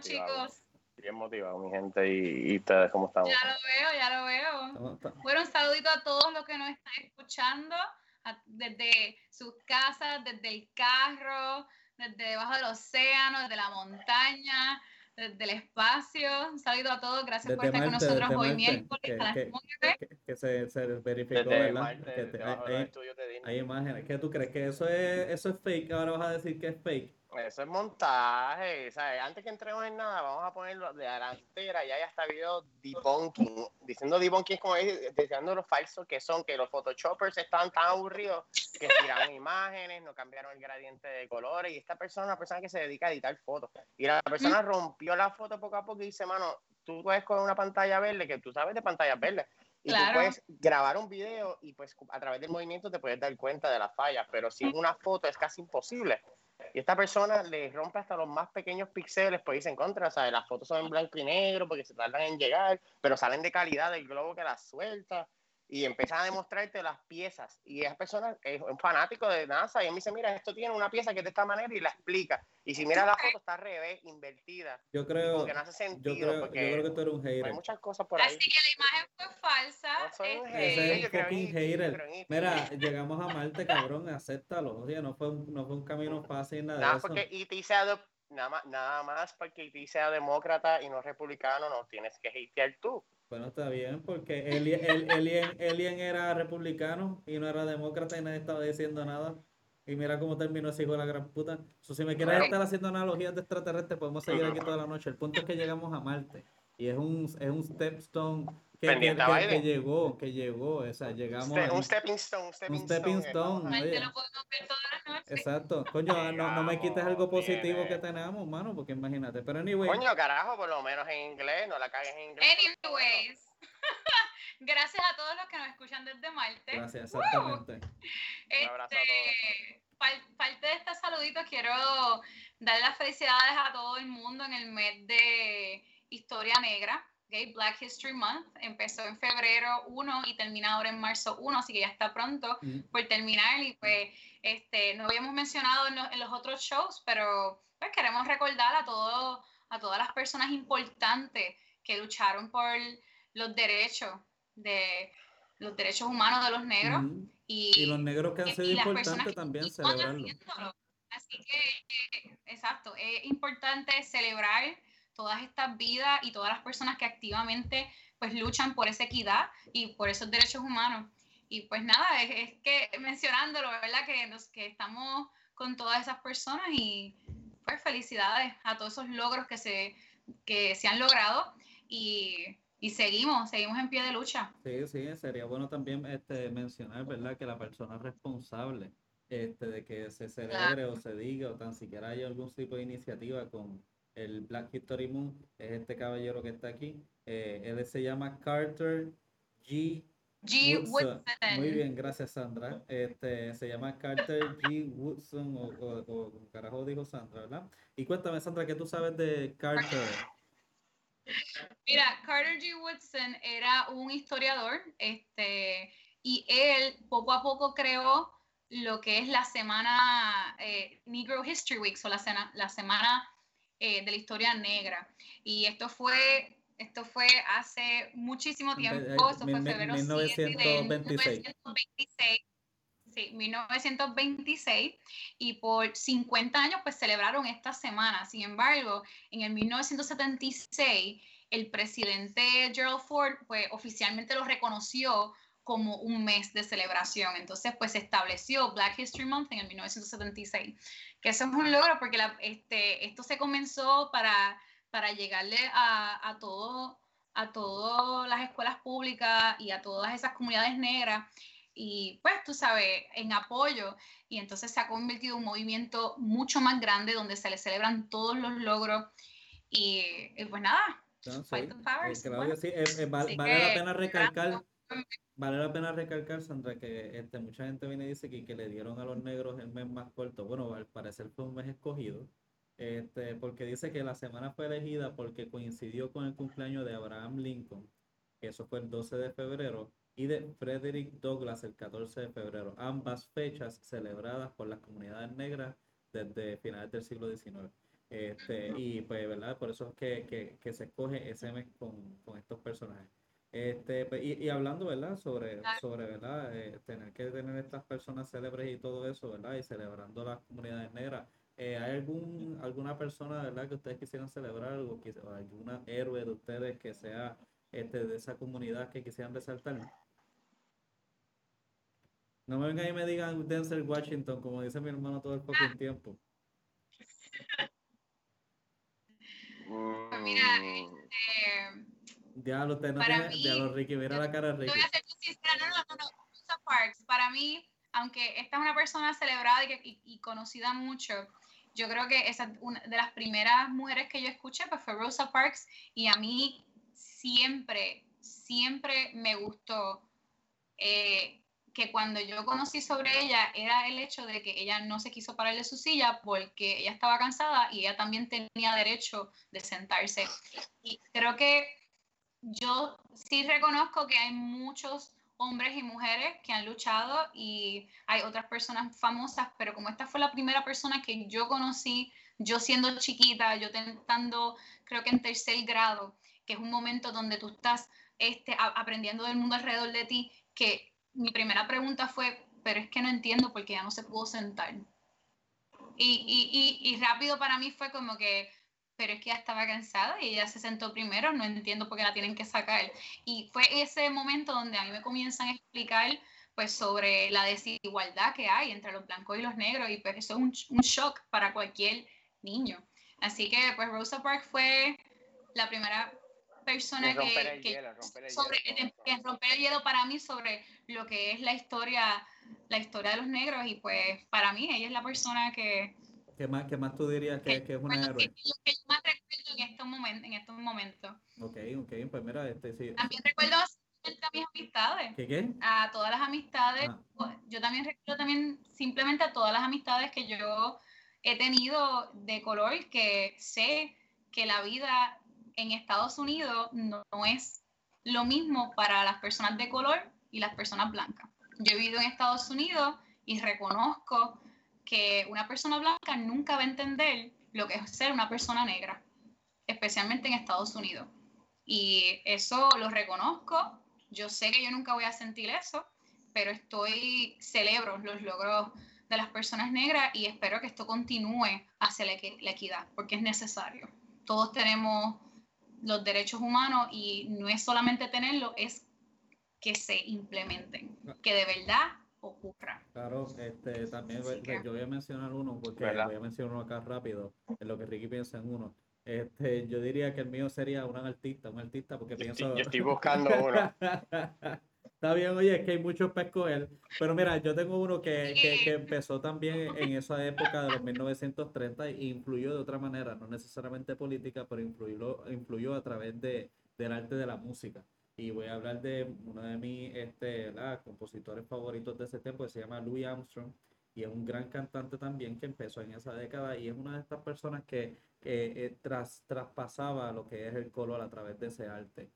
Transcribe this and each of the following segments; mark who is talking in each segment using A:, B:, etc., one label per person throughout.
A: Motivado.
B: chicos?
A: Bien motivado, mi gente. ¿Y, y ustedes cómo estamos?
B: Ya lo veo, ya lo veo. Bueno, un saludito a todos los que nos están escuchando a- desde sus casas, desde el carro, desde debajo del océano, desde la montaña, desde el espacio. Un saludo a todos, gracias por estar con nosotros hoy
C: Marte,
B: miércoles
C: que-
B: a las
C: que-
B: 9.
C: que, que se, se verificó,
A: Desde
C: ¿verdad?
A: Marte,
C: Que te-
A: debajo de
C: hay, hay imágenes. ¿Qué tú crees? ¿Que eso es, eso es fake? Ahora vas a decir que es fake.
A: Eso es montaje, ¿sabes? Antes que entremos en nada, vamos a ponerlo de delantera, ya ya está video debunking, diciendo debunking es como es, diciendo lo falso que son, que los photoshoppers estaban tan aburridos que tiraron imágenes, no cambiaron el gradiente de colores, y esta persona es una persona que se dedica a editar fotos, y la persona rompió la foto poco a poco y dice, mano, tú puedes con una pantalla verde, que tú sabes de pantallas verdes, y
B: Claro.
A: tú puedes grabar un video y pues a través del movimiento te puedes dar cuenta de las fallas, pero sin una foto es casi imposible. Y esta persona le rompe hasta los más pequeños píxeles, pues dice en contra, ¿sabes? Las fotos son en blanco y negro porque se tardan en llegar, pero salen de calidad del globo que las suelta y empiezan a demostrarte las piezas. Y esa persona es un fanático de NASA y él me dice, mira, esto tiene una pieza que es de esta manera y la explica. Y si miras la foto está al revés, invertida,
C: Yo creo,
A: porque no hace
C: yo
A: sentido,
C: creo, yo
A: porque
C: creo que tú eres un
A: hay
C: hater.
A: muchas cosas por ahí.
B: Así que la imagen fue falsa.
A: No soy un
B: este,
C: Ese
A: hater,
C: es
A: yo creo en yo
C: hater.
A: creo.
C: Mira, llegamos a Marte, cabrón, acéptalo. Oye, no fue un, no fue un camino fácil, nada de
A: Nada
C: eso.
A: porque E.T. sea de- nada más, nada más porque E.T. sea demócrata y no republicano, no tienes que hatear tú.
C: Bueno, está bien, porque Alien, el, Alien, Alien era republicano y no era demócrata y nadie estaba diciendo nada. Y mira cómo terminó ese hijo de la gran puta. So, si me quieres estar haciendo analogías de extraterrestres, podemos seguir aquí toda la noche. El punto es que llegamos a Marte. Y es un, es un stepstone que, que, que- llegó, que llegó. O sea, llegamos
A: Ste- un stepping stone, un stepping,
C: Un stepping
A: stone, eh,
C: stone.
B: Marte lo podemos ver.
C: Exacto. Coño, no, no me quites algo positivo que tenemos, mano, porque imagínate. Pero anyway,
A: Coño, carajo, por lo menos en inglés, no la cagues en inglés.
B: Anyways, gracias a todos los que nos escuchan desde Marte.
C: gracias, exactamente.
A: Un abrazo a
B: Este, fal- parte de este saludito quiero dar las felicidades a todo el mundo en el mes de Historia Negra, ¿ok? Black History Month. Empezó en febrero 1 y termina ahora en marzo 1, así que ya está pronto
C: Mm.
B: por terminar y pues este, no habíamos mencionado en los, en los otros shows, pero pues queremos recordar a, todo, a todas las personas importantes que lucharon por los derechos de los derechos humanos de los negros
C: Ujú.
B: y,
C: Y los negros que han sido importantes también celebrarlo.
B: haciéndolo. Así que, eh, exacto, es importante celebrar todas estas vidas y todas las personas que activamente pues luchan por esa equidad y por esos derechos humanos. Y pues nada, es, es que mencionándolo, ¿verdad? Que, nos, que estamos con todas esas personas y pues felicidades a todos esos logros que se, que se han logrado y, y seguimos, seguimos en pie de lucha.
C: Sí, sí, sería bueno también este, mencionar, ¿verdad? Que la persona responsable este, de que se celebre o se diga o tan siquiera haya algún tipo de iniciativa con el Black History Month es este caballero que está aquí. Eh, él se llama Carter G.
B: G.
C: Woodson.
B: Woodson.
C: Muy bien, gracias Sandra. Este, se llama Carter G. Woodson o, o, carajo dijo Sandra, ¿verdad? Y cuéntame Sandra, ¿qué tú sabes de Carter?
B: Mira, Carter G. Woodson era un historiador, este, y él poco a poco creó lo que es la semana eh, Negro History Week, o la, sena- la semana eh, de la historia negra. Y esto fue, esto fue hace muchísimo tiempo, fue en febrero 7 de
C: 1926.
B: 1926. Sí, 1926 y por 50 años pues celebraron esta semana. Sin embargo, en el 1976 el presidente Gerald Ford pues oficialmente lo reconoció como un mes de celebración. Entonces pues se estableció Black History Month en el 1976, que eso es un logro porque la- este, esto se comenzó para, para llegarle a, a todo a todas las escuelas públicas y a todas esas comunidades negras y pues tú sabes, en apoyo y entonces se ha convertido en un movimiento mucho más grande donde se le celebran todos los logros y, y pues nada,
C: No, sí,
B: Fight the powers,
C: eh,
B: bueno.
C: sí. Eh, eh, vale la
B: que,
C: pena recalcar. Vale la pena recalcar, Sandra, que este, mucha gente viene y dice que, que le dieron a los negros el mes más corto. Bueno, al parecer fue un mes escogido, este, porque dice que la semana fue elegida porque coincidió con el cumpleaños de Abraham Lincoln, que eso fue el 12 de febrero, y de Frederick Douglass el 14 de febrero, ambas fechas celebradas por las comunidades negras desde finales del siglo XIX. Este, y pues, ¿verdad? Por eso es que, que, que se escoge ese mes con, con estos personajes. Este, pues, y, y, hablando, ¿verdad? Sobre, sobre ¿verdad? Eh, tener que tener estas personas célebres y todo eso, ¿verdad? Y celebrando las comunidades negras. Eh, ¿Hay algún, alguna persona, ¿verdad? Que ustedes quisieran celebrar o, o alguna héroe de ustedes que sea este, de esa comunidad que quisieran resaltar? No me vengan y me digan Denzel Washington, como dice mi hermano todo el poco tiempo.
B: Pues mira, este,
C: Diablo, usted no tiene. Mí, diablo, Ricky, mira la cara de Ricky.
B: Voy a ser sincera, no, no, no, no. Rosa Parks, para mí, aunque esta es una persona celebrada y, y, y, conocida mucho, yo creo que esa una de las primeras mujeres que yo escuché pues fue Rosa Parks y a mí siempre, siempre me gustó eh, que cuando yo conocí sobre ella era el hecho de que ella no se quiso parar de su silla porque ella estaba cansada y ella también tenía derecho de sentarse. Y creo que yo sí reconozco que hay muchos hombres y mujeres que han luchado y hay otras personas famosas, pero como esta fue la primera persona que yo conocí, yo siendo chiquita, yo estando creo que en tercer grado, que es un momento donde tú estás este, aprendiendo del mundo alrededor de ti, que mi primera pregunta fue, pero es que no entiendo por qué ya no se pudo sentar. Y, y, y rápido para mí fue como que, pero es que ya estaba cansada y ella se sentó primero, no entiendo por qué la tienen que sacar. Y fue ese momento donde a mí me comienzan a explicar pues sobre la desigualdad que hay entre los blancos y los negros y pues eso es un, un shock para cualquier niño. Así que pues Rosa Parks fue la primera persona que, que, sobre, que romper el hielo para mí sobre lo que es la historia, la historia de los negros y pues para mí ella es la persona que,
C: ¿Qué más, qué más tú dirías que, que es una héroe?
B: Que, lo que yo más recuerdo en estos momentos. En estos momentos.
C: Ok, ok, pues mira, este sí.
B: También recuerdo a mis amistades.
C: ¿Qué qué?
B: A todas las amistades. Ah. Yo también recuerdo también simplemente a todas las amistades que yo he tenido de color que sé que la vida en Estados Unidos no, no es lo mismo para las personas de color y las personas blancas. Yo he vivido en Estados Unidos y reconozco que una persona blanca nunca va a entender lo que es ser una persona negra, especialmente en Estados Unidos. Y eso lo reconozco. Yo sé que yo nunca voy a sentir eso, pero estoy, celebro los logros de las personas negras y espero que esto continúe hacia la, la equidad, porque es necesario. Todos tenemos los derechos humanos y no es solamente tenerlo, es que se implementen, que de verdad ocurra.
C: Claro, este, también yo voy a mencionar uno, porque voy a mencionar uno acá rápido, en lo que Ricky piensa en uno. Este, yo diría que el mío sería un artista, un artista, porque pienso...
A: yo estoy buscando uno.
C: Está bien, oye, es que hay muchos para escoger. Pero mira, yo tengo uno que, que, que, empezó también en esa época de los 1930 e influyó de otra manera, no necesariamente política, pero influyó, influyó a través de, del arte de la música y voy a hablar de uno de mis este, compositores favoritos de ese tiempo, que se llama Louis Armstrong, y es un gran cantante también que empezó en esa década y es una de estas personas que, eh, tras, traspasaba lo que es el color a través de ese arte.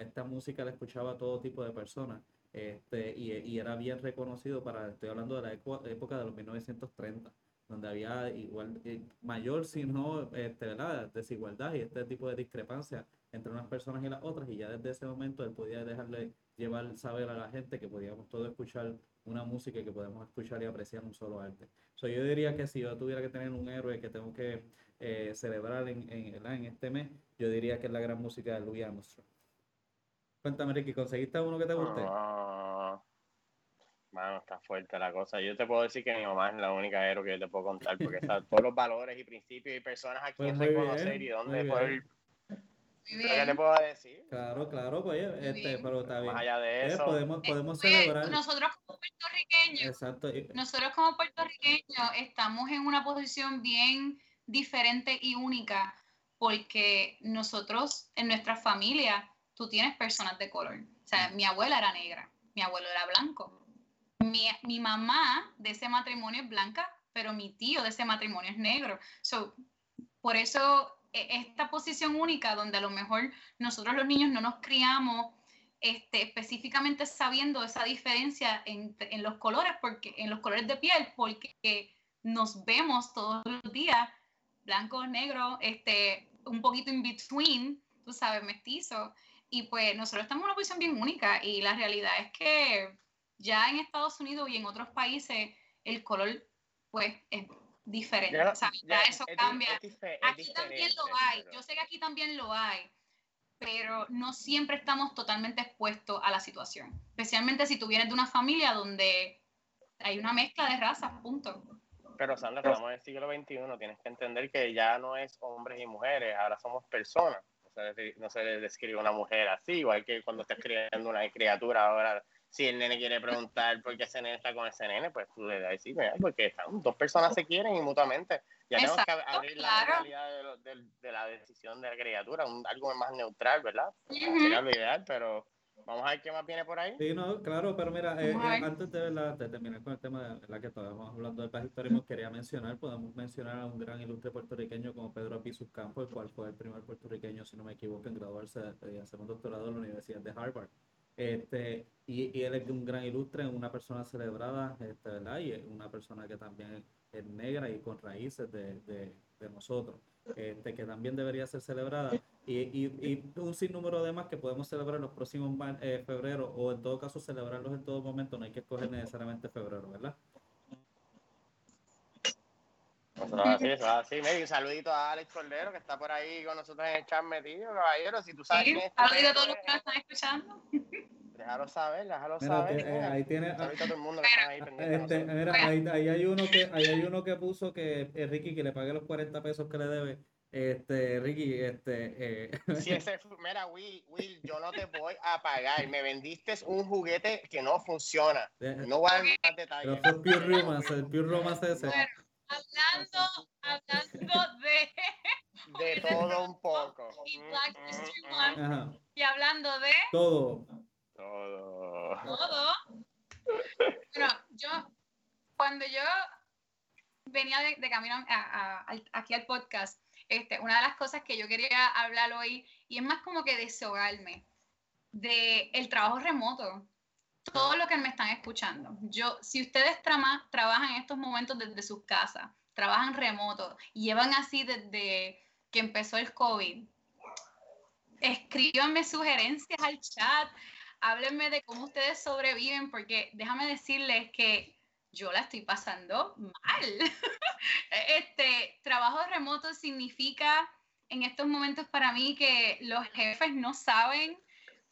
C: Esta música la escuchaba todo tipo de personas este, y, era bien reconocido para, estoy hablando de la época de los 1930 donde había igual eh, mayor, si no, este, desigualdad y este tipo de discrepancia entre unas personas y las otras, y ya desde ese momento él podía dejarle llevar, saber a la gente que podíamos todos escuchar una música y que podemos escuchar y apreciar un solo arte. So, yo diría que si yo tuviera que tener un héroe que tengo que eh, celebrar en, en, en, este mes, yo diría que es la gran música de Louis Armstrong. Cuéntame, Ricky, ¿conseguiste uno que te guste?
A: Ah, mano, está fuerte la cosa. Yo te puedo decir que mi mamá es la única héroe que yo te puedo contar, porque está todos los valores y principios y personas a quien pues reconocer y dónde poder ¿Qué te puedo decir?
C: Claro, claro, pues, este, pero está bien.
A: Más allá de
C: eh,
A: eso.
C: podemos, podemos celebrar.
B: Nosotros como puertorriqueños,
C: Exacto.
B: nosotros como puertorriqueños estamos en una posición bien diferente y única porque nosotros en nuestra familia, tú tienes personas de color. O sea, mi abuela era negra, mi abuelo era blanco. Mi, mi mamá de ese matrimonio es blanca, pero mi tío de ese matrimonio es negro. So, por eso esta posición única donde a lo mejor nosotros los niños no nos criamos este, específicamente sabiendo esa diferencia en, en, los colores, porque, en los colores de piel, porque nos vemos todos los días, blanco, negro, este, un poquito in between, tú sabes, mestizo. Y pues nosotros estamos en una posición bien única y la realidad es que ya en Estados Unidos y en otros países el color pues es diferente. Ya, ya eso cambia. aquí también lo hay. Yo sé que aquí también lo hay pero no siempre estamos totalmente expuestos a la situación, especialmente si tú vienes de una familia donde hay una mezcla de razas, punto.
A: Pero Sandra, estamos en el siglo XXI, tienes que entender que ya no es hombres y mujeres, ahora somos personas. no se describe una mujer así, igual que cuando estás criando una criatura ahora si el nene quiere preguntar por qué ese nene está con ese nene, pues tú le das decir, porque están, dos personas se quieren y mutuamente. Ya tenemos que abrir la realidad de, de, la decisión de la criatura, un, algo más neutral, ¿verdad? Sería lo ideal, pero vamos a ver qué más viene por ahí.
C: Sí, no, claro, pero mira, eh, eh, antes de, de, terminar con el tema de la que estábamos hablando del país quería mencionar, podemos mencionar a un gran ilustre puertorriqueño como Pedro Apizus Campos, el cual fue el primer puertorriqueño, si no me equivoco, en graduarse y hacer un doctorado en la Universidad de Harvard. Este, y, y, él es un gran ilustre, una persona celebrada, este, ¿verdad? Y una persona que también es negra y con raíces de, de, de nosotros, este, que también debería ser celebrada. Y, y, y, un sinnúmero de más que podemos celebrar los próximos eh, febrero o en todo caso celebrarlos en todo momento, no hay que escoger necesariamente febrero, ¿verdad?
A: Así, así. un saludito a Alex Cordero que está por ahí con nosotros en el chat metido, caballero. Si tú sabes sí,
B: Saludito a todos los que nos están escuchando.
A: Déjalo saber, déjalo mira, saber.
C: Eh, ahí tiene.
A: a todo el mundo que está ahí pendiente.
C: Este, mira, ahí, ahí, hay uno que, ahí hay uno que puso que eh, Ricky que le pague los 40 pesos que le debe. Este, Ricky, este. Eh.
A: Si ese, mira, Will, Will, yo no te voy a pagar. Me vendiste un juguete que no funciona. No voy a dar más detalles.
C: Pero fue Pure Romance, el Pure Romance ese.
B: Bueno hablando, hablando de...
A: De todo un poco.
B: Y Black History Month. Y hablando de...
C: Todo.
A: Todo.
B: Todo. Bueno, yo, cuando yo venía de, de camino a, a, aquí al podcast, este, una de las cosas que yo quería hablar hoy, y es más como que desahogarme, de el trabajo remoto todo lo que me están escuchando. Yo, si ustedes trabajan en estos momentos desde sus casas, trabajan remoto y llevan así desde que empezó el COVID, escríbanme sugerencias al chat, háblenme de cómo ustedes sobreviven, porque déjame decirles que yo la estoy pasando mal. este trabajo remoto significa en estos momentos para mí que los jefes no saben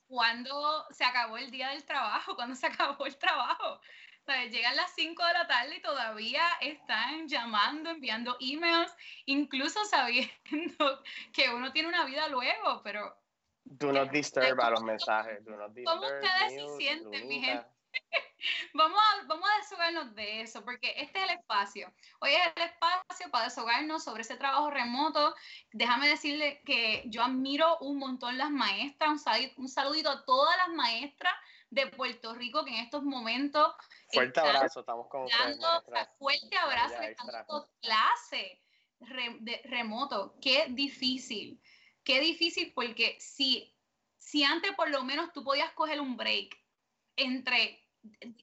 B: cuando se acabó el día del trabajo, cuando se acabó el trabajo. Sea, llegan las 5 de la tarde y todavía están llamando, enviando emails, incluso sabiendo que uno tiene una vida luego, pero...
A: Do not disturb a los mensajes. Do not
B: disturb, ¿Cómo ustedes se sienten, mi gente? vamos, a, vamos a deshogarnos de eso, porque este es el espacio. Hoy es el espacio para deshogarnos sobre ese trabajo remoto. Déjame decirle que yo admiro un montón las maestras, un, saludito a todas las maestras de Puerto Rico que en estos momentos...
A: Fuerte abrazo, estamos con
B: Fuerte abrazo, que están dando clase de, remoto. Qué difícil, qué difícil porque si, si antes por lo menos tú podías coger un break entre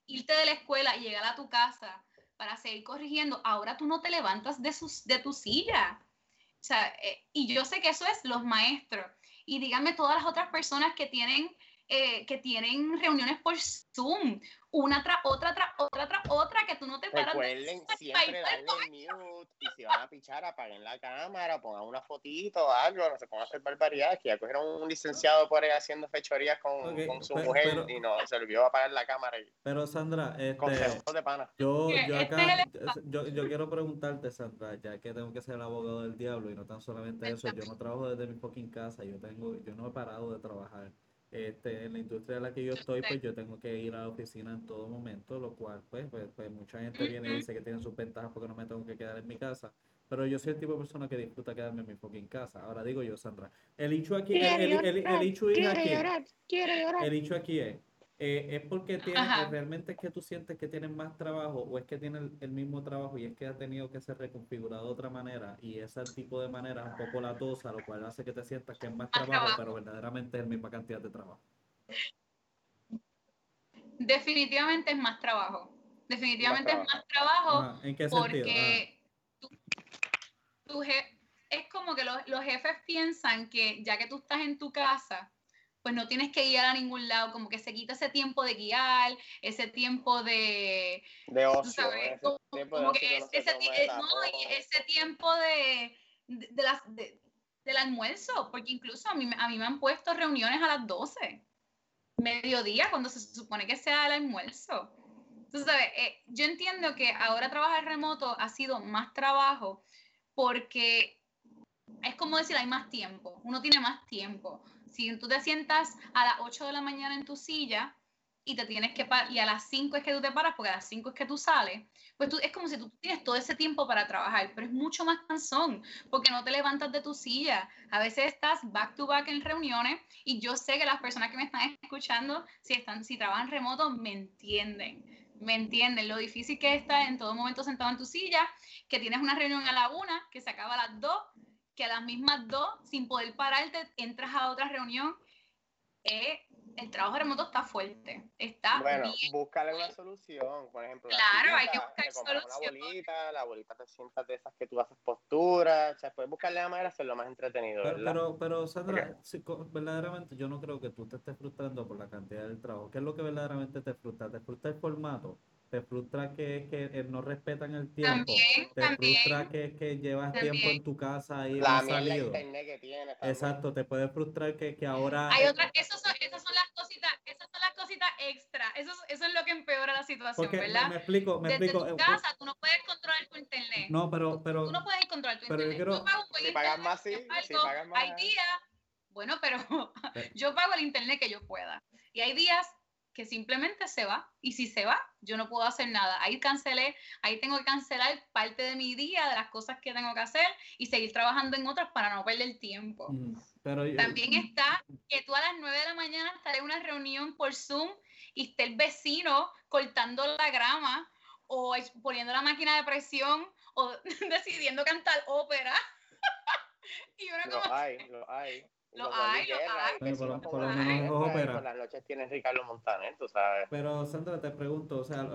B: irte de la escuela y llegar a tu casa para seguir corrigiendo, ahora tú no te levantas de, sus, de tu silla. O sea, eh, y yo sé que eso es los maestros. Y díganme todas las otras personas que tienen eh, que tienen reuniones por Zoom, una tras otra, tras otra, tras otra, que tú no te
A: paras. Recuerden siempre darle mute y si van a pichar, apaguen la cámara, pongan una fotito o algo, no se pongan a hacer barbaridades, que ya cogieron un licenciado por ahí haciendo fechorías con, con su mujer y no, se olvidó apagar la cámara.
C: Pero Sandra, este,
A: de pana.
C: Yo, yo este acá, yo, yo quiero preguntarte, Sandra, ya que tengo que ser el abogado del diablo y no tan solamente eso, yo no trabajo desde mi fucking casa, yo tengo, yo no he parado de trabajar. Este, en la industria en la que yo estoy, pues yo tengo que ir a la oficina en todo momento, lo cual, pues, pues, pues mucha gente viene y dice que tiene sus ventajas porque no me tengo que quedar en mi casa. Pero yo soy el tipo de persona que disfruta quedarme en mi fucking casa. Ahora digo yo, Sandra, el hecho aquí, el, el, el, hecho aquí, el hecho aquí es, eh, ¿Es porque tiene, eh, realmente es que tú sientes que tienes más trabajo o es que tienes el, mismo trabajo y es que ha tenido que ser reconfigurado de otra manera y ese tipo de manera es un poco latosa, lo cual hace que te sientas que es más trabajo, pero verdaderamente es la misma cantidad de trabajo?
B: definitivamente es más trabajo. Definitivamente es más trabajo.
C: ¿En qué
B: porque es como que los, los jefes piensan que ya que tú estás en tu casa, pues no tienes que guiar a ningún lado, como que se quita ese tiempo de guiar, ese tiempo de...
A: De ocio.
B: como, que ese, tiempo de, de, las, del almuerzo, porque incluso a mí, a mí me han puesto reuniones a las 12, mediodía, cuando se supone que sea el almuerzo. Entonces, ¿sabes? Eh, yo entiendo que ahora trabajar remoto ha sido más trabajo porque es como decir, hay más tiempo, uno tiene más tiempo si tú te sientas a las 8 de la mañana en tu silla y te tienes que y a las 5 es que tú te paras porque a las 5 es que tú sales, pues tú, es como si tú tienes todo ese tiempo para trabajar, pero es mucho más cansón porque no te levantas de tu silla. A veces estás back to back en reuniones y yo sé que las personas que me están escuchando, si, están, si trabajan remoto, me entienden. Me entienden lo difícil que está en todo momento sentado en tu silla, que tienes una reunión a la una, que se acaba a las dos que a las mismas dos, sin poder pararte, entras a otra reunión. Eh, el trabajo remoto está fuerte. Está
A: bueno, búscale una solución, por ejemplo.
B: Claro, hay que buscar solución.
A: Una bolita, la bolita te sientas de esas que tú haces posturas, o sea, puedes buscarle la manera de hacerlo más entretenido,
C: ¿verdad? Pero, pero Sandra, verdaderamente yo no creo que tú te estés frustrando por la cantidad del trabajo. ¿Qué es lo que verdaderamente te frustra? ¿Te frustra el formato? Te frustra que, que no respetan el tiempo, te frustra que, que llevas tiempo en tu casa y
A: la no salido. internet que tienes.
C: Exacto, te puede frustrar que, que ahora...
B: Hay otras, esas son, esas son las cositas, esas son las cositas extra, eso, eso es lo que empeora la situación,
C: Porque,
B: ¿verdad?
C: Me, explico, me
B: Desde
C: explico.
B: tu
C: eh,
B: casa tú no puedes controlar tu internet.
C: No, pero... pero
B: tú no puedes controlar tu
C: pero
B: internet.
C: Yo quiero,
B: tú pagas un
A: si pagas más, sí, si pagas más.
B: Hay días, bueno, pero yo pago el internet que yo pueda. Y hay días que simplemente se va. Y si se va, yo no puedo hacer nada. Ahí cancelé, ahí tengo que cancelar parte de mi día, de las cosas que tengo que hacer y seguir trabajando en otras para no perder tiempo.
C: Pero
B: También está que tú a las 9 de la mañana estaré en una reunión por Zoom y esté el vecino cortando la grama o poniendo la máquina de presión o decidiendo cantar ópera.
A: y lo hay, lo hay.
B: Lo hay, lo hay.
C: por,
A: por
C: lo menos
A: las noches tienes Ricardo Montaner, tú sabes.
C: Pero Sandra, te pregunto, o sea, lo,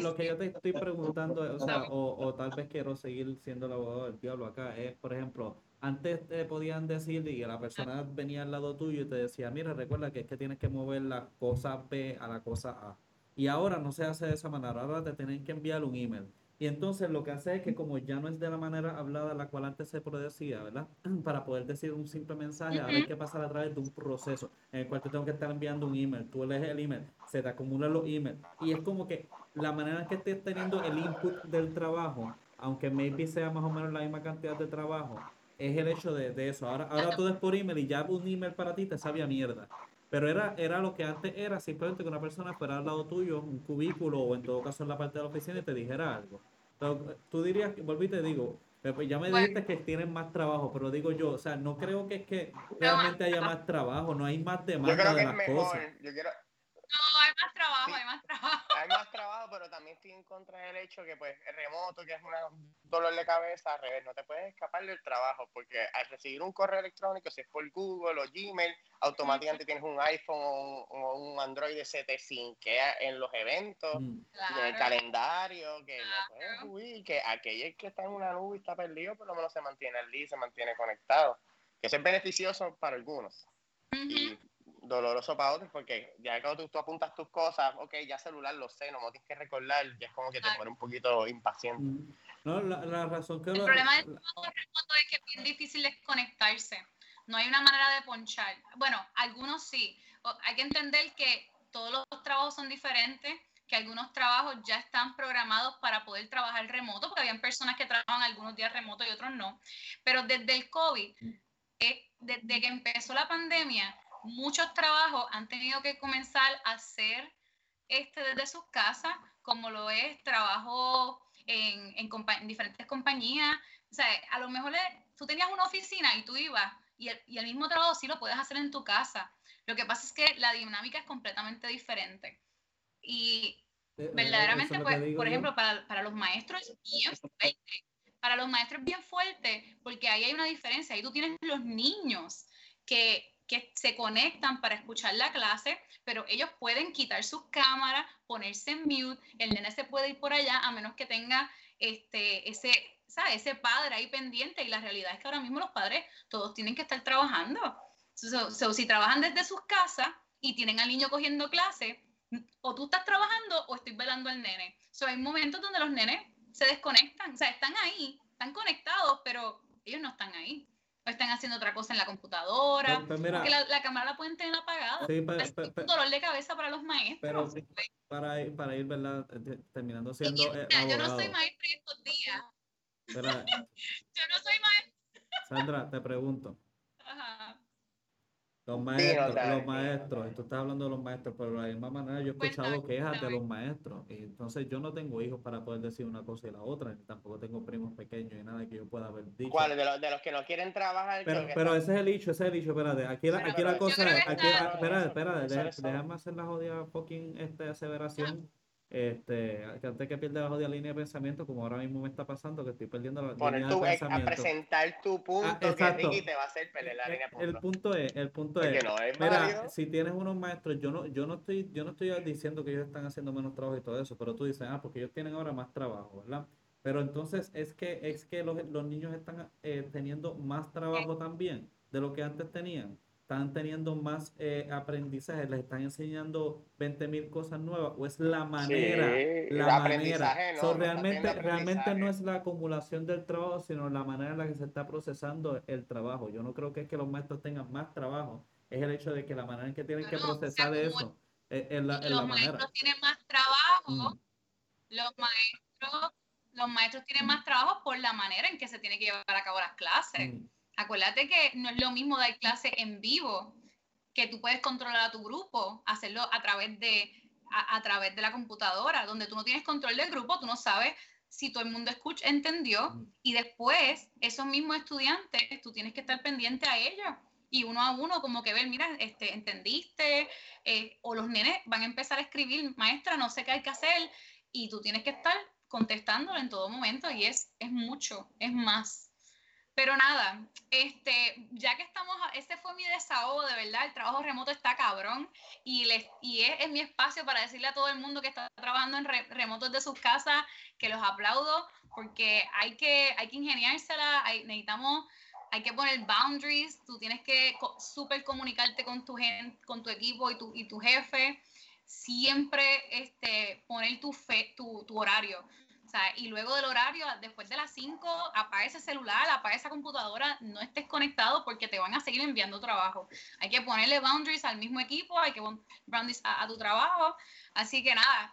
C: lo, que yo te estoy preguntando, o, sea, o, o, tal vez quiero seguir siendo el abogado del diablo acá, es, por ejemplo, antes te podían decir y la persona venía al lado tuyo y te decía, mira, recuerda que es que tienes que mover la cosa B a la cosa A. Y ahora no se hace de esa manera, ahora te tienen que enviar un email. Y entonces lo que hace es que como ya no es de la manera hablada la cual antes se decía, ¿verdad? Para poder decir un simple mensaje, ahora hay que pasar a través de un proceso en el cual te tengo que estar enviando un email. Tú lees el email, se te acumulan los emails. Y es como que la manera en que estés teniendo el input del trabajo, aunque maybe sea más o menos la misma cantidad de trabajo, es el hecho de, de eso. Ahora, ahora todo es por email y ya un email para ti te sabía mierda. Pero era, era lo que antes era simplemente que una persona fuera al lado tuyo, un cubículo o en todo caso en la parte de la oficina y te dijera algo. Pero, tú dirías, volví y te digo, eh, pues ya me dijiste que tienen más trabajo, pero digo yo, o sea, no creo que es que realmente haya más trabajo, no hay más demanda de las cosas.
A: Yo quiero,
B: no, hay más trabajo, hay más trabajo.
A: Hay más trabajo, pero también estoy en contra del hecho que, pues, el remoto, que es un dolor de cabeza, al revés, no te puedes escapar del trabajo, porque al recibir un correo electrónico, si es por Google o Gmail, automáticamente tienes un iPhone o un, Android de se te sinkea en los eventos, en el calendario, que no puedes huir, que aquel que está en una nube y está perdido, por lo menos se mantiene al día, se mantiene conectado, que eso es beneficioso para algunos doloroso para otros porque ya cuando tú, apuntas tus cosas, ok, ya celular lo sé, no me tienes que recordar, ya es como que te pone un poquito impaciente.
C: Mm. No, la, razón que...
B: El problema del trabajo remoto es que es bien difícil desconectarse. No hay una manera de ponchar. Bueno, algunos sí. Hay que entender que todos los trabajos son diferentes, que algunos trabajos ya están programados para poder trabajar remoto, porque habían personas que trabajan algunos días remoto y otros no. Pero desde el COVID, eh, desde que empezó la pandemia, muchos trabajos han tenido que comenzar a hacer este desde sus casas, como lo es trabajo en, en, diferentes compañías. O sea, a lo mejor tú tenías una oficina y tú ibas y el, y el, mismo trabajo sí lo puedes hacer en tu casa. Lo que pasa es que la dinámica es completamente diferente. Y eh, eh, verdaderamente, pues, por ejemplo, para, para, los maestros es bien fuerte. Para los maestros es bien fuerte porque ahí hay una diferencia. Ahí tú tienes los niños que que se conectan para escuchar la clase, pero ellos pueden quitar sus cámaras, ponerse en mute, el nene se puede ir por allá a menos que tenga este, ese, ese padre ahí pendiente y la realidad es que ahora mismo los padres todos tienen que estar trabajando. si trabajan desde sus casas y tienen al niño cogiendo clase, o tú estás trabajando o estoy velando al nene. So, hay momentos donde los nenes se desconectan, o sea, están ahí, están conectados, pero ellos no están ahí. O están haciendo otra cosa en la computadora. Pues, porque la, cámara la pueden tener apagada. Sí, es un dolor de cabeza para los maestros.
C: Pero para ir, para ir ¿verdad? Terminando siendo.
B: Eh, yo no soy maestra estos días. yo no soy maestra.
C: Sandra, te pregunto. Los maestros, los maestros, tú estás hablando de los maestros, pero de la misma manera yo he escuchado quejas de los maestros. Y entonces yo no tengo hijos para poder decir una cosa y la otra, tampoco tengo primos pequeños y nada que yo pueda haber dicho.
A: ¿Cuáles? De los, de los que no quieren trabajar.
C: Pero, pero ese es el hecho, ese es el hecho, espérate. Aquí la, aquí la cosa es, aquí, espérate, espérate, déjame hacer la jodida fucking este, aseveración. Este, que antes que pierda la jodida línea de pensamiento, como ahora mismo me está pasando, que estoy perdiendo la línea de pensamiento.
A: A presentar tu ah, punto que Ricky te va a hacer perder la línea de
C: punto. El punto es, el punto es, mira, si tienes unos maestros, yo no, yo no estoy, yo no estoy diciendo que ellos están haciendo menos trabajo y todo eso, pero tú dices, ah, porque ellos tienen ahora más trabajo, ¿verdad? Pero entonces es que, es que los, los niños están eh, teniendo más trabajo también de lo que antes tenían están teniendo más eh, aprendizaje, les están enseñando 20 mil cosas nuevas, o es la manera, la manera. No, realmente, realmente no es la acumulación del trabajo, sino la manera en la que se está procesando el trabajo. Yo no creo que es que los maestros tengan más trabajo, es el hecho de que la manera en que tienen que procesar eso es, la,
B: los maestros tienen más trabajo, mm. los maestros, los maestros tienen más trabajo por la manera en que se tiene que llevar a cabo las clases. Mm. Acuérdate que no es lo mismo dar clase en vivo, que tú puedes controlar a tu grupo, hacerlo a través de, a, través de la computadora, donde tú no tienes control del grupo, tú no sabes si todo el mundo escucha, entendió, y después esos mismos estudiantes, tú tienes que estar pendiente a ellos y uno a uno como que ver, mira, este, entendiste, eh, o los nenes van a empezar a escribir, maestra, no sé qué hay que hacer, y tú tienes que estar contestándolo en todo momento, y es, es mucho, es más. Pero nada, este, ya que estamos, ese fue mi desahogo, de verdad, el trabajo remoto está cabrón y, les, y es, mi espacio para decirle a todo el mundo que está trabajando en remotos de sus casas que los aplaudo porque hay que, hay que ingeniársela, hay, necesitamos, hay que poner boundaries, tú tienes que súper comunicarte con tu, con tu equipo y tu, y tu jefe, siempre este, poner tu, fe, tu, tu horario y luego del horario, después de las 5, apaga ese celular, apaga esa computadora, no estés conectado porque te van a seguir enviando trabajo. Hay que ponerle boundaries al mismo equipo, hay que poner boundaries a, tu trabajo. Así que nada,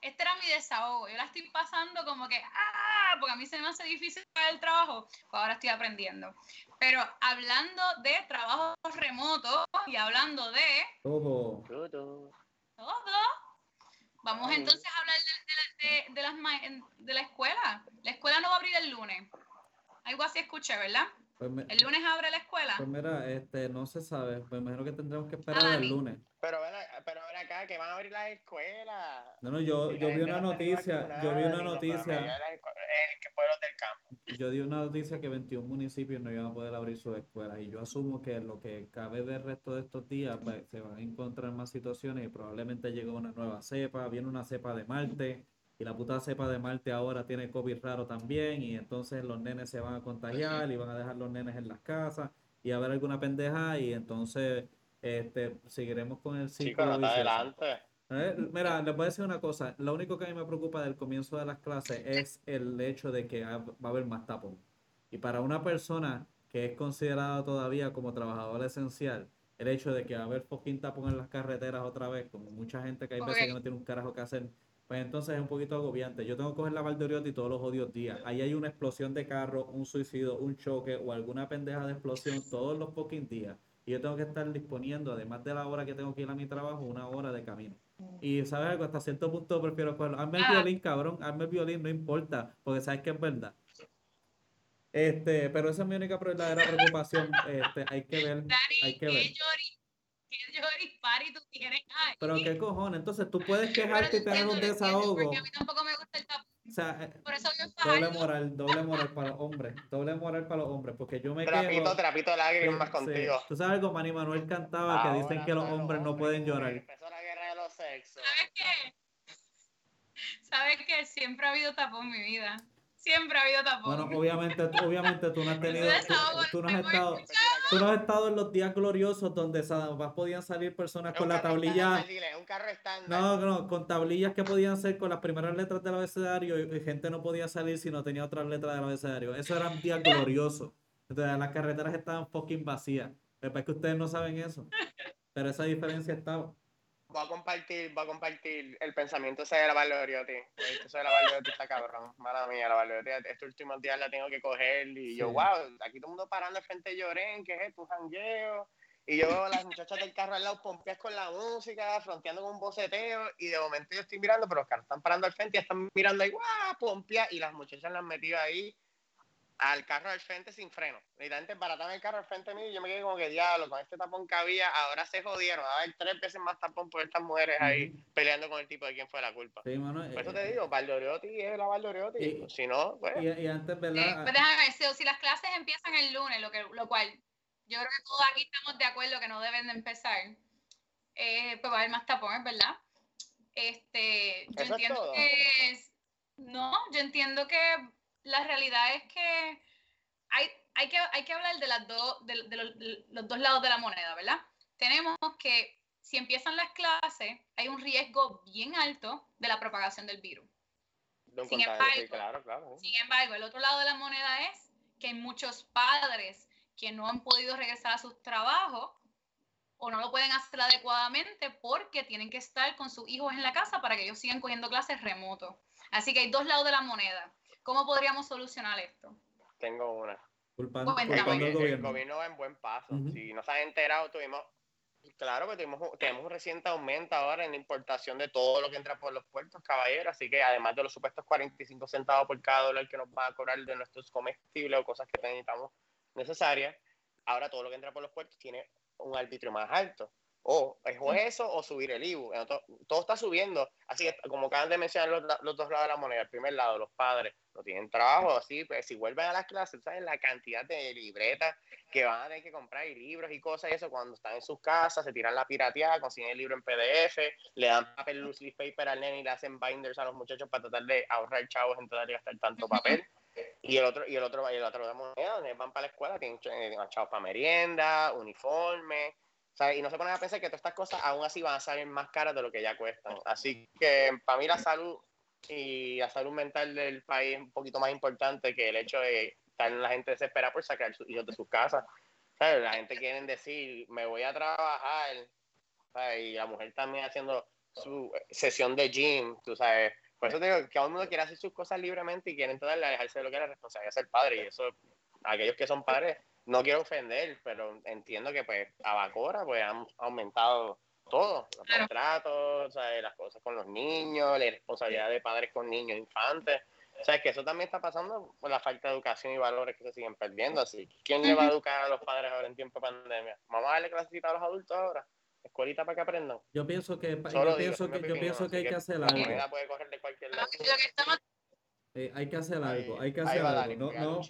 B: este era mi desahogo. Yo la estoy pasando como que, ah, porque a mí se me hace difícil el trabajo, pues ahora estoy aprendiendo. Pero hablando de trabajo remoto y hablando de...
C: Todo.
B: Todo. Todo Vamos entonces a hablar de, de, las, de la escuela. La escuela no va a abrir el lunes. Algo así escuché, ¿verdad? Pues el lunes abre la escuela.
C: Pues mira, este, no se sabe. Pues imagino que tendremos que esperar ah, el lunes.
A: Pero ven, pero ven acá, que van a abrir las escuelas.
C: No, no, yo, yo vi una noticia. Yo vi una noticia. Yo di una noticia que 21 municipios no iban a poder abrir sus escuelas. Y yo asumo que lo que cabe del resto de estos días pues, se van a encontrar más situaciones y probablemente llegue una nueva cepa. Viene una cepa de Marte y la puta cepa de Marte ahora tiene COVID raro también y entonces los nenes se van a contagiar y van a dejar los nenes en las casas y a ver alguna pendeja y entonces este seguiremos con el ciclo. adelante. Eh, mira, les voy a decir una cosa, lo único que a mí me preocupa del comienzo de las clases es el hecho de que va a haber más tapón. Y para una persona que es considerada todavía como trabajadora esencial, el hecho de que va a haber fucking tapón en las carreteras otra vez, como mucha gente que hay veces que no tiene un carajo que hacer, pues entonces es un poquito agobiante. Yo tengo que coger la Valdoriotti todos los odios días. Ahí hay una explosión de carro, un suicidio, un choque o alguna pendeja de explosión todos los fucking días. Y yo tengo que estar disponiendo, además de la hora que tengo que ir a mi trabajo, una hora de camino. Y sabes algo, hasta cierto punto prefiero cogerlo. Hazme el ah. violín, cabrón, hazme el violín, no importa, porque sabes que es verdad. Este, pero esa es mi única verdadera preocupación. Este, hay que ver, hay que ver.
B: tú tienes
C: Pero qué cojones, entonces tú puedes quejarte y tener un desahogo.
B: Porque a mí tampoco me gusta el tapón.
C: sea, eh,
B: Por eso
C: doble
B: Fajardo.
C: moral, doble moral para los hombres, doble moral para los hombres, porque yo me
A: Trapito,
C: quejo.
A: trapito de lágrimas
C: Sí,
A: contigo.
C: Tú sabes algo, Manny Manuel cantaba que dicen
A: Ahora
C: que los hombres no pueden llorar.
A: Empezó la guerra de los sexos.
B: ¿Sabes qué? ¿Sabes qué? Siempre ha habido tapón en mi vida. Siempre ha habido tapón.
C: Bueno, obviamente, obviamente tú no has tenido, tú, no has
B: me voy
C: estado, tú no has estado en los días gloriosos donde más podían salir personas con la tablilla,
A: estándar, dile, es un carro estándar.
C: no, no, con tablillas que podían ser con las primeras letras del abecedario y gente no podía salir si no tenía otras letras del abecedario. Eso eran días gloriosos. Entonces las carreteras estaban fucking vacías. Es que ustedes no saben eso. Pero esa diferencia estaba.
A: Voy a compartir, voy a compartir el pensamiento ese de la Valoriotti. Eso de la Valoriotti está cabrón. Mala mía, la Valoriotti. Estos últimos días la tengo que coger y yo,
C: Sí.
A: wow, aquí todo el mundo parando al frente de Lloren, ¿qué es esto? Jangueo. Y yo veo a las muchachas del carro al lado pompeas con la música, fronteando con un boceteo, y de momento yo estoy mirando, pero los carros están parando al frente y están mirando ahí, ¡guau! Pompeas, y las muchachas las han metido ahí al carro al frente sin freno. Literalmente barataban el carro al frente mío y yo me quedé como que diablo, con este tapón que había, ahora se jodieron, va a haber tres veces más tapón por estas mujeres ahí peleando con el tipo de quién fue la culpa.
C: Sí, mano,
A: Por eso
C: eh,
A: te digo, Valdoriotti es la Valdoriotti.
C: Y-
A: si no, pues.
C: y, y antes,
B: Eh,
C: ¿verdad?
B: pues déjame ver, si, las clases empiezan el lunes, lo, que, lo cual yo creo que todos aquí estamos de acuerdo que no deben de empezar, eh, pues va a haber más tapones, ¿verdad? Este, yo
A: ¿Eso es
B: entiendo
A: todo?
B: que es- no, yo entiendo que la realidad es que hay, hay que hay que hablar de las dos de, de los, de los dos lados de la moneda, ¿verdad? Tenemos que si empiezan las clases, hay un riesgo bien alto de la propagación del virus. sin
A: sí,
B: embargo,
A: claro, claro. sí.
B: Sin embargo, el otro lado de la moneda es que hay muchos padres que no han podido regresar a sus trabajos o no lo pueden hacer adecuadamente porque tienen que estar con sus hijos en la casa para que ellos sigan cogiendo clases remoto. Así que hay dos lados de la moneda. ¿Cómo podríamos solucionar esto?
A: Tengo una.
C: Culpando.
A: El,
C: culpando al
A: gobi- el
C: gobierno.
A: gobierno va en buen paso. Si no se han enterado, tuvimos. Claro que tuvimos, un- tenemos un reciente aumento ahora en la importación de todo lo que entra por los puertos, caballero. Así que además de los supuestos 45 centavos por cada dólar que nos van a cobrar de nuestros comestibles o cosas que necesitamos necesarias, ahora todo lo que entra por los puertos tiene un arbitrio más alto. O es o eso o subir el IBU. To- Todo está subiendo. Así que, como acaban de mencionar los, los dos lados de la moneda, el primer lado, los padres no tienen trabajo, así, pues si vuelven a las clases, ¿saben? La cantidad de libretas que van a tener que comprar y libros y cosas y eso cuando están en sus casas, se tiran la pirateada, consiguen el libro en PDF, le dan papel loose leaf paper al nene y le hacen binders a los muchachos para tratar de ahorrar chavos en tratar de gastar tanto papel. Y el otro, y el otro, y el otro de moneda, donde van para la escuela, tienen eh, chavos para merienda, uniforme, ¿sabes? Y no se ponen a pensar que todas estas cosas aún así van a salir más caras de lo que ya cuestan. Así que para mí la salud y la salud mental del país es un poquito más importante que el hecho de estar la gente desesperada por sacar sus hijos de sus casas. ¿Sabes? La gente quiere decir, me voy a trabajar, ¿sabes? y la mujer también haciendo su sesión de gym, tú sabes. Por eso te digo que el mundo quiere hacer sus cosas libremente y quieren tratar de alejarse de lo que es la responsabilidad de ser padre. Y eso, aquellos que son padres, no quiero ofender, pero entiendo que pues a Bacora pues han aumentado todo, los
B: Claro.
A: contratos, ¿sabes? las cosas con los niños, la responsabilidad de padres con niños, infantes. O sea, que eso también está pasando por la falta de educación y valores que se siguen perdiendo. Así, ¿quién le va a educar a los padres ahora en tiempo de pandemia? ¿Vamos a darle clasecita a los adultos ahora? ¿Escuelita para que aprendan?
C: Yo pienso que, yo
A: Solo digo,
C: pienso
A: es
C: que, yo
A: opinión,
C: pienso que hay que hacer
A: La
C: algo.
A: moneda puede coger de cualquier lado.
B: Lo que estamos
C: Eh, hay que hacer
A: Ahí-
C: algo, hay que hacer algo.
A: Dani,
C: No, no,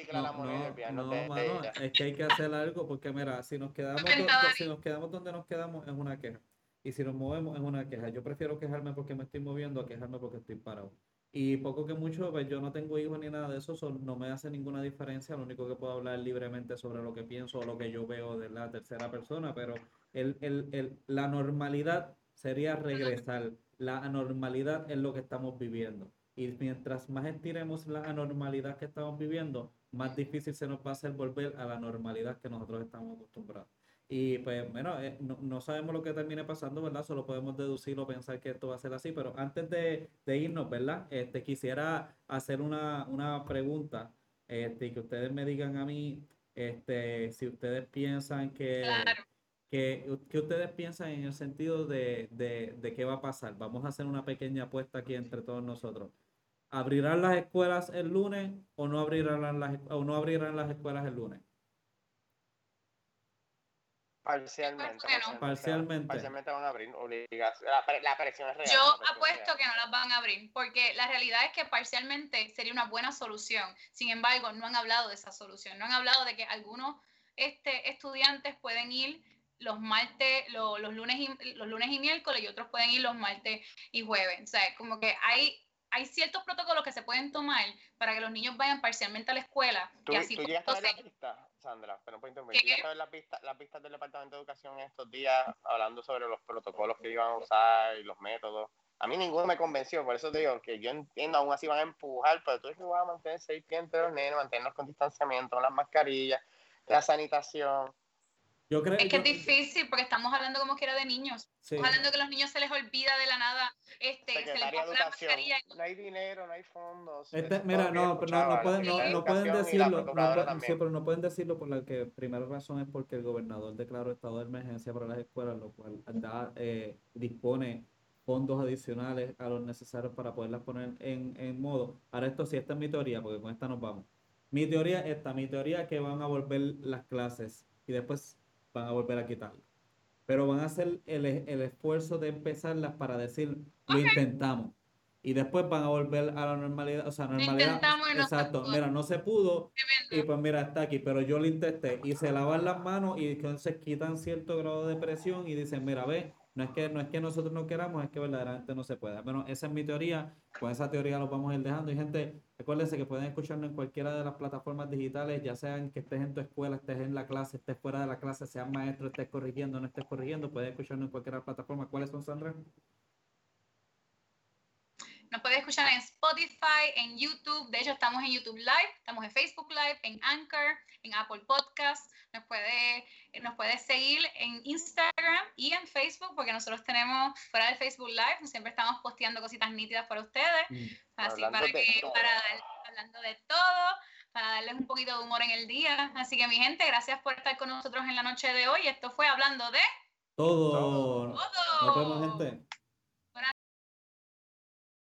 C: no, no, mano, es que hay que hacer algo porque mira, si nos quedamos, do- si nos quedamos donde nos quedamos es una queja. Y si nos movemos es una queja. Yo prefiero quejarme porque me estoy moviendo a quejarme porque estoy parado. Y poco que mucho, pues yo no tengo hijos ni nada de eso, so, no me hace ninguna diferencia. Lo único que puedo hablar libremente sobre lo que pienso o lo que yo veo de la tercera persona, pero el, el, el, la normalidad sería regresar. La anormalidad es lo que estamos viviendo. Y mientras más estiremos la anormalidad que estamos viviendo, más difícil se nos va a hacer volver a la normalidad que nosotros estamos acostumbrados. Y pues, bueno, eh, no, no sabemos lo que termine pasando, ¿verdad? Solo podemos deducir o pensar que esto va a ser así. Pero antes de, de irnos, ¿verdad? Este, quisiera hacer una, una pregunta este, y que ustedes me digan a mí este, si ustedes piensan que,
B: Claro.
C: Que, que ustedes piensan en el sentido de, de, de qué va a pasar. Vamos a hacer una pequeña apuesta aquí entre todos nosotros. ¿Abrirán las escuelas el lunes o no abrirán las, o no abrirán las escuelas el lunes?
A: Parcialmente.
C: Parcialmente.
A: Parcialmente van a abrir. La, la presión es real.
B: Yo apuesto que no las van a abrir, porque la realidad es que parcialmente sería una buena solución. Sin embargo, no han hablado de esa solución. No han hablado de que algunos este, estudiantes pueden ir los martes, los, lunes y, los lunes y miércoles y otros pueden ir los martes y jueves. O sea, como que hay, hay ciertos protocolos que se pueden tomar para que los niños vayan parcialmente a la escuela.
A: ¿Tú,
B: y así
A: ¿tú llegaste a ver las pistas, Sandra? Pero no puedo interrumpir. ¿Tú llegaste a ver las pistas, las pistas del Departamento de Educación en estos días hablando sobre los protocolos que iban a usar y los métodos? A mí ninguno me convenció, por eso te digo que yo entiendo, aún así van a empujar, pero tú dices que van a mantener seis pies entre los nenes, mantenerlos con distanciamiento, con las mascarillas, la sanitación
B: es que es difícil porque estamos hablando como que era de niños. Estamos hablando que a los niños se les olvida de la nada. Este, se les la mascarilla.
A: No hay dinero, no hay fondos.
C: Este, mira, no, no, no, pueden, no, pueden decirlo. No, sí, pero no pueden decirlo por la que primera razón es porque el gobernador declaró estado de emergencia para las escuelas, lo cual da, eh, dispone fondos adicionales a los necesarios para poderlas poner en, en modo. Ahora esto sí, esta es mi teoría, porque con esta nos vamos. Mi teoría es esta, mi teoría es que van a volver las clases y después van a volver a quitarlo. Pero van a hacer el, el esfuerzo de empezarlas para decir, lo intentamos. Y después van a volver a la normalidad, o sea, normalidad. exacto, mira, no se pudo. Y pues mira, está aquí, pero yo lo intenté. Y se lavan las manos y entonces quitan cierto grado de presión y dicen, mira, ve, no es que, no es que nosotros no queramos, es que verdaderamente no se puede. Bueno, esa es mi teoría. Con esa teoría lo vamos a ir dejando. Y gente, recuérdense que pueden escucharnos en cualquiera de las plataformas digitales, ya sean que estés en tu escuela, estés en la clase, estés fuera de la clase, seas maestro, estés corrigiendo, no estés corrigiendo, pueden escucharnos en cualquiera plataforma. ¿Cuáles son, Sandra?
B: Nos puede escuchar en Spotify, en YouTube. De hecho, estamos en YouTube Live, estamos en Facebook Live, en Anchor, en Apple Podcast. Nos puede, nos puede seguir en Instagram y en Facebook, porque nosotros tenemos fuera de Facebook Live, siempre estamos posteando cositas nítidas para ustedes. Mm. Así para que, para hablando de todo, para darles un poquito de humor en el día. Así que, mi gente, gracias por estar con nosotros en la noche de hoy. Esto fue hablando de
C: todo. todo.
B: Nos
C: vemos, gente.